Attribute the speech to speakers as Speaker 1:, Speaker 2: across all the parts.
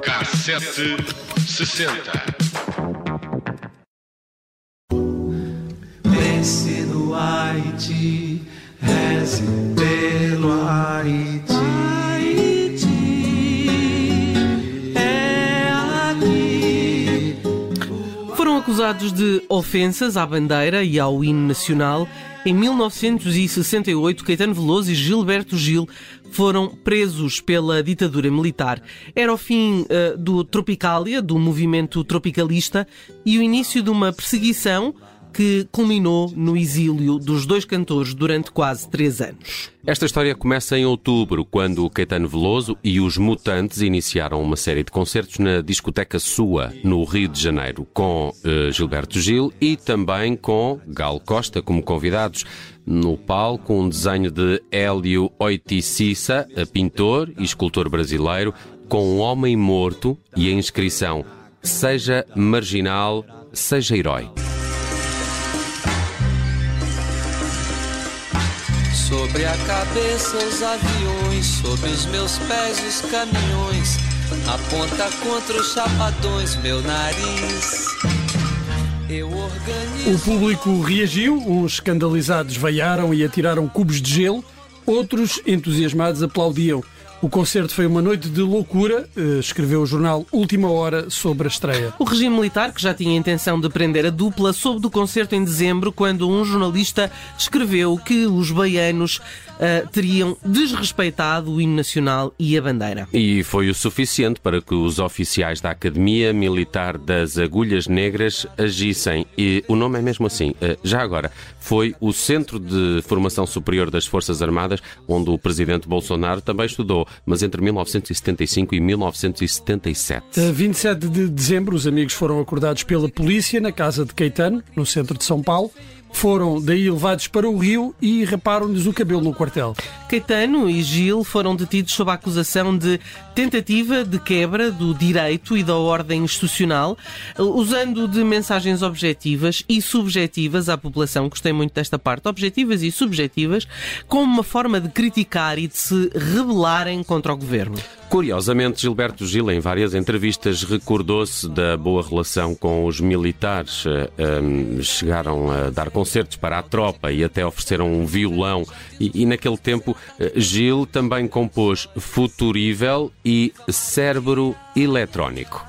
Speaker 1: Cassete sessenta.
Speaker 2: Pense no Haiti,
Speaker 3: acusados de ofensas à bandeira e ao hino nacional. Em 1968, Caetano Veloso e Gilberto Gil foram presos pela ditadura militar. Era o fim eh, do Tropicália, do movimento tropicalista, e o início de uma perseguição que culminou no exílio dos dois cantores durante quase três anos.
Speaker 4: Esta história começa em outubro, quando o Caetano Veloso e os Mutantes iniciaram uma série de concertos na discoteca Sua, no Rio de Janeiro, com eh, Gilberto Gil e também com Gal Costa como convidados. No palco, um desenho de Hélio Oiticissa, pintor e escultor brasileiro, com um homem morto e a inscrição Seja marginal, seja herói.
Speaker 2: Sobre a cabeça os aviões, sobre os meus pés os caminhões. Aponta contra os chapadões meu nariz.
Speaker 5: O público reagiu, uns escandalizados vaiaram e atiraram cubos de gelo, outros entusiasmados aplaudiam. O concerto foi uma noite de loucura, eh, escreveu o jornal Última Hora sobre a estreia.
Speaker 3: O regime militar, que já tinha a intenção de prender a dupla, soube do concerto em dezembro, quando um jornalista escreveu que os baianos ah, teriam desrespeitado o hino nacional e a bandeira.
Speaker 4: E foi o suficiente para que os oficiais da Academia Militar das Agulhas Negras agissem. E o nome é mesmo assim. Eh, Já agora, foi o Centro de Formação Superior das Forças Armadas, onde o presidente Bolsonaro também estudou, mas entre 1975 e 1977.
Speaker 5: A 27 de dezembro, os amigos foram acordados pela polícia na casa de Caetano, no centro de São Paulo. Foram daí levados para o Rio e raparam-lhes o cabelo no quartel.
Speaker 3: Caetano e Gil foram detidos sob a acusação de tentativa de quebra do direito e da ordem institucional, usando de mensagens objetivas e subjetivas à população, gostei muito desta parte, objetivas e subjetivas, como uma forma de criticar e de se rebelarem contra o governo.
Speaker 4: Curiosamente, Gilberto Gil, em várias entrevistas, recordou-se da boa relação com os militares. Eh, ehm, chegaram a dar concertos para a tropa e até ofereceram um violão. E, e naquele tempo, eh, Gil também compôs Futurível e Cérebro Eletrónico.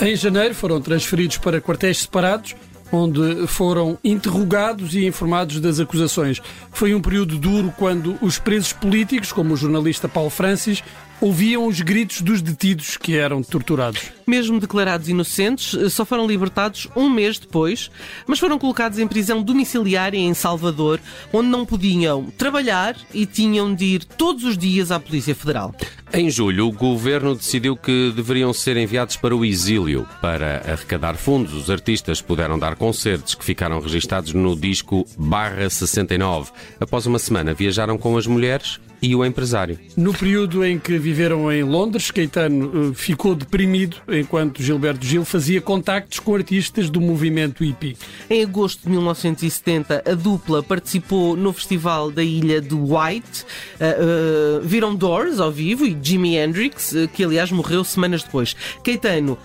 Speaker 5: Em janeiro foram transferidos para quartéis separados, onde foram interrogados e informados das acusações. Foi um período duro quando os presos políticos, como o jornalista Paulo Francis, ouviam os gritos dos detidos que eram torturados.
Speaker 3: Mesmo declarados inocentes, só foram libertados um mês depois, mas foram colocados em prisão domiciliária em Salvador, onde não podiam trabalhar e tinham de ir todos os dias à Polícia Federal.
Speaker 4: Em julho, o governo decidiu que deveriam ser enviados para o exílio. Para arrecadar fundos, os artistas puderam dar concertos que ficaram registados no disco Barra 69. Após uma semana, viajaram com as mulheres e o empresário.
Speaker 5: No período em que viveram em Londres, Caetano eh, ficou deprimido enquanto Gilberto Gil fazia contactos com artistas do movimento hippie.
Speaker 3: Em agosto de 1970, a dupla participou no festival da ilha de White. Uh, uh, viram Doors ao vivo e Jimi Hendrix, uh, que aliás morreu semanas depois. Caetano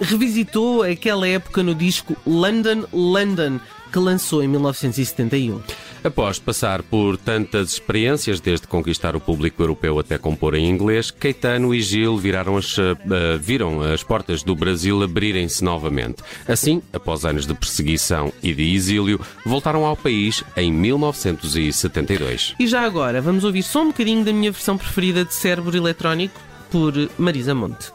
Speaker 3: revisitou aquela época no disco London, London, que lançou em 1971.
Speaker 4: Após passar por tantas experiências, desde conquistar o público europeu até compor em inglês, Caetano e Gil viraram as, uh, viram as portas do Brasil abrirem-se novamente. Assim, após anos de perseguição e de exílio, voltaram ao país em 1972.
Speaker 3: E já agora, vamos ouvir só um bocadinho da minha versão preferida de Cérebro Eletrónico por Marisa Monte.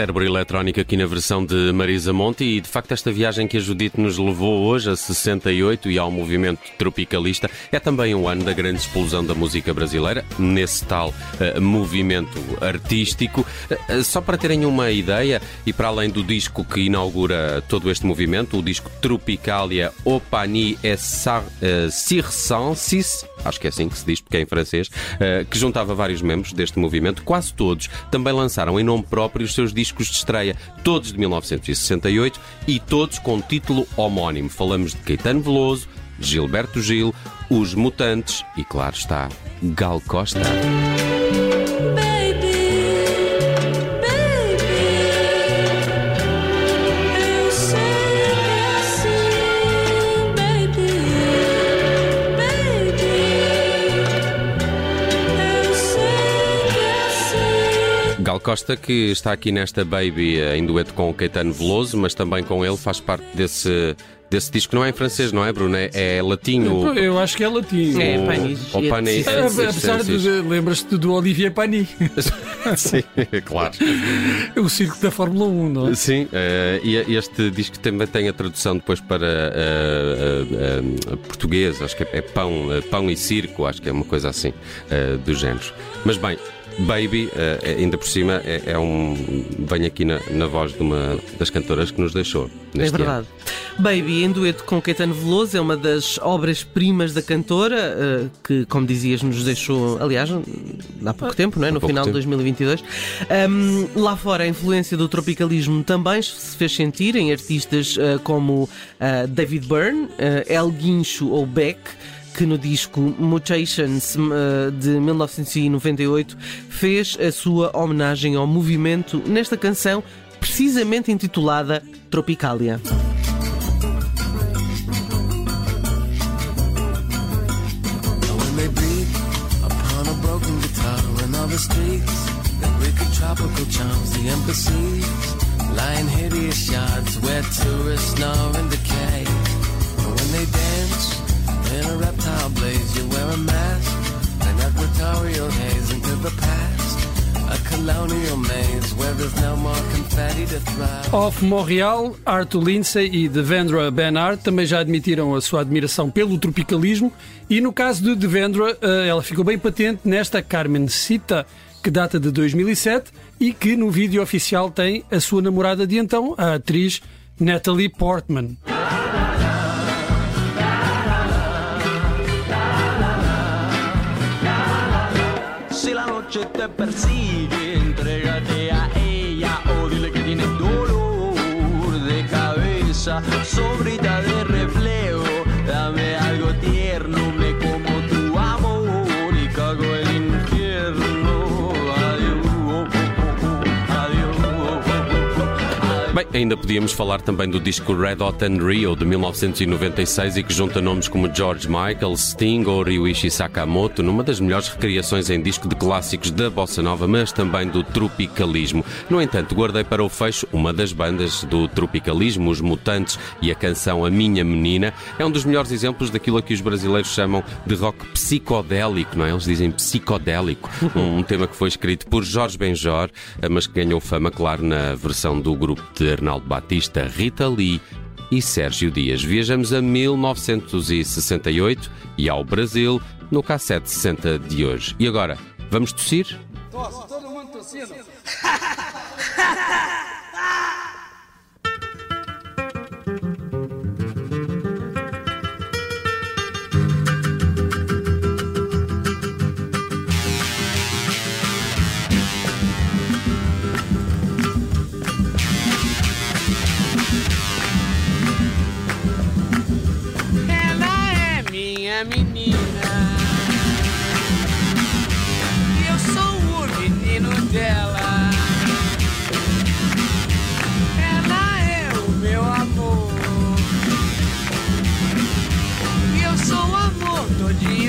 Speaker 6: Cérebro
Speaker 4: eletrónico aqui na versão de Marisa Monte e de facto esta viagem que a Judite nos levou hoje a 68 e ao movimento tropicalista é também um ano da grande explosão da música brasileira nesse tal eh, movimento artístico. Eh, só para terem uma ideia e para além do disco que inaugura todo este movimento, o disco Tropicalia Opani eh, Circensis, acho que é assim que se diz porque é em francês, que juntava vários membros deste movimento, quase todos também lançaram em nome próprio os seus discos de estreia, todos de 1968 e todos com título homónimo. Falamos de Caetano Veloso, Gilberto Gil, Os Mutantes e, claro está, Gal Costa. Costa, que está aqui nesta Baby em dueto com o Caetano Veloso, mas também com ele faz parte desse, desse disco. Não é em francês, não é, Bruno? É, é latinho.
Speaker 5: Eu acho que é latim.
Speaker 3: É,
Speaker 4: O-
Speaker 3: Panis.
Speaker 4: o Panis.
Speaker 5: Ah, Apesar de. Lembras-te do Olivier Pani,
Speaker 4: Sim, claro.
Speaker 5: o circo da Fórmula 1, não é?
Speaker 4: Sim, eh, e este disco também tem a tradução depois para eh, eh, português, acho que é pão, pão e circo, acho que é uma coisa assim eh, do género. Mas bem, Baby, eh, ainda por cima, é, é um. vem aqui na, na voz de uma das cantoras que nos deixou.
Speaker 3: É
Speaker 4: neste
Speaker 3: verdade. Baby, em dueto com Caetano Veloso, é uma das obras-primas da cantora, eh, que, como dizias, nos deixou, aliás, há pouco tempo, não é? no final de
Speaker 4: tempo.
Speaker 3: 2022. Ahm, lá fora, a influência do tropicalismo também se fez sentir em artistas eh, como David Byrne, eh, El Guincho ou Beck que no disco Mutations eh, de 1998 fez a sua homenagem ao movimento nesta canção precisamente intitulada Tropicalia.
Speaker 5: Off Montreal, Arthur Lindsay e Devendra Banhart também já admitiram a sua admiração pelo tropicalismo e no caso de Devendra, eh, ela ficou bem patente nesta Carmencita, que data de 2007 e que no vídeo oficial tem a sua namorada de então, a atriz Natalie Portman.
Speaker 7: Si la noche te persigue, entrégate a ella sobrita de reflejo, dame algo tierno,
Speaker 4: ainda podíamos falar também do disco Red Hot and Rio de 1996 e que junta nomes como George Michael, Sting ou Ryuichi Sakamoto numa das melhores recriações em disco de clássicos da bossa nova, mas também do tropicalismo. No entanto, guardei para o fecho uma das bandas do tropicalismo, Os Mutantes, e a canção A Minha Menina é um dos melhores exemplos daquilo a que os brasileiros chamam de rock psicodélico, não é? Eles dizem psicodélico, um tema que foi escrito por Jorge Benjor, mas que ganhou fama, claro, na versão do grupo de Arnaldo Batista, Rita Lee e Sérgio Dias. Viajamos a 1968 e ao Brasil no K7 60 de hoje. E agora, vamos tossir?
Speaker 7: Ela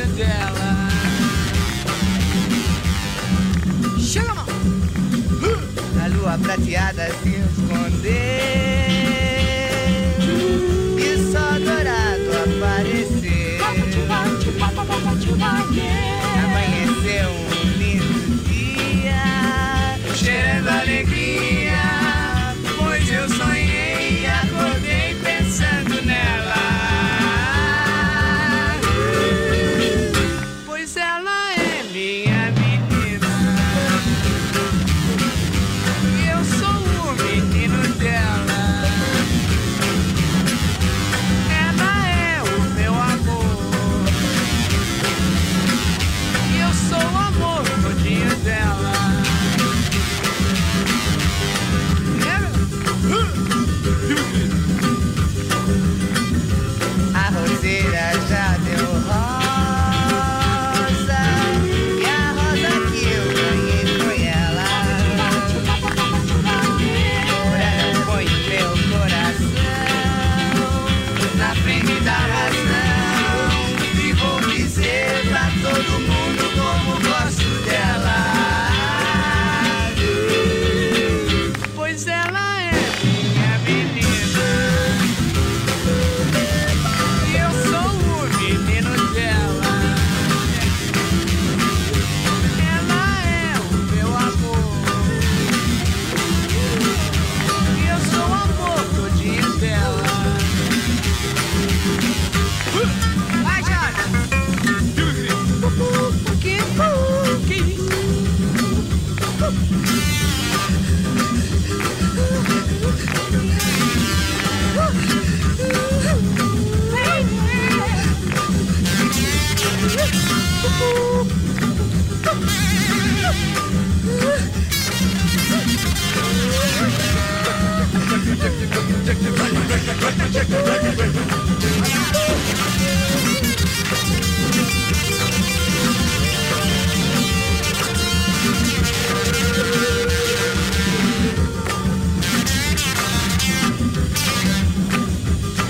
Speaker 7: todinho dela. Chega, mão!
Speaker 8: A lua prateada se esconder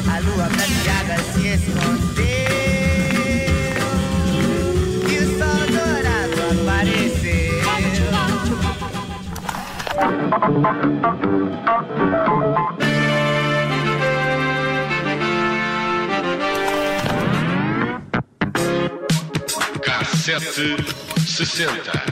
Speaker 8: A lua prateada se esconde.
Speaker 1: Cassete 60.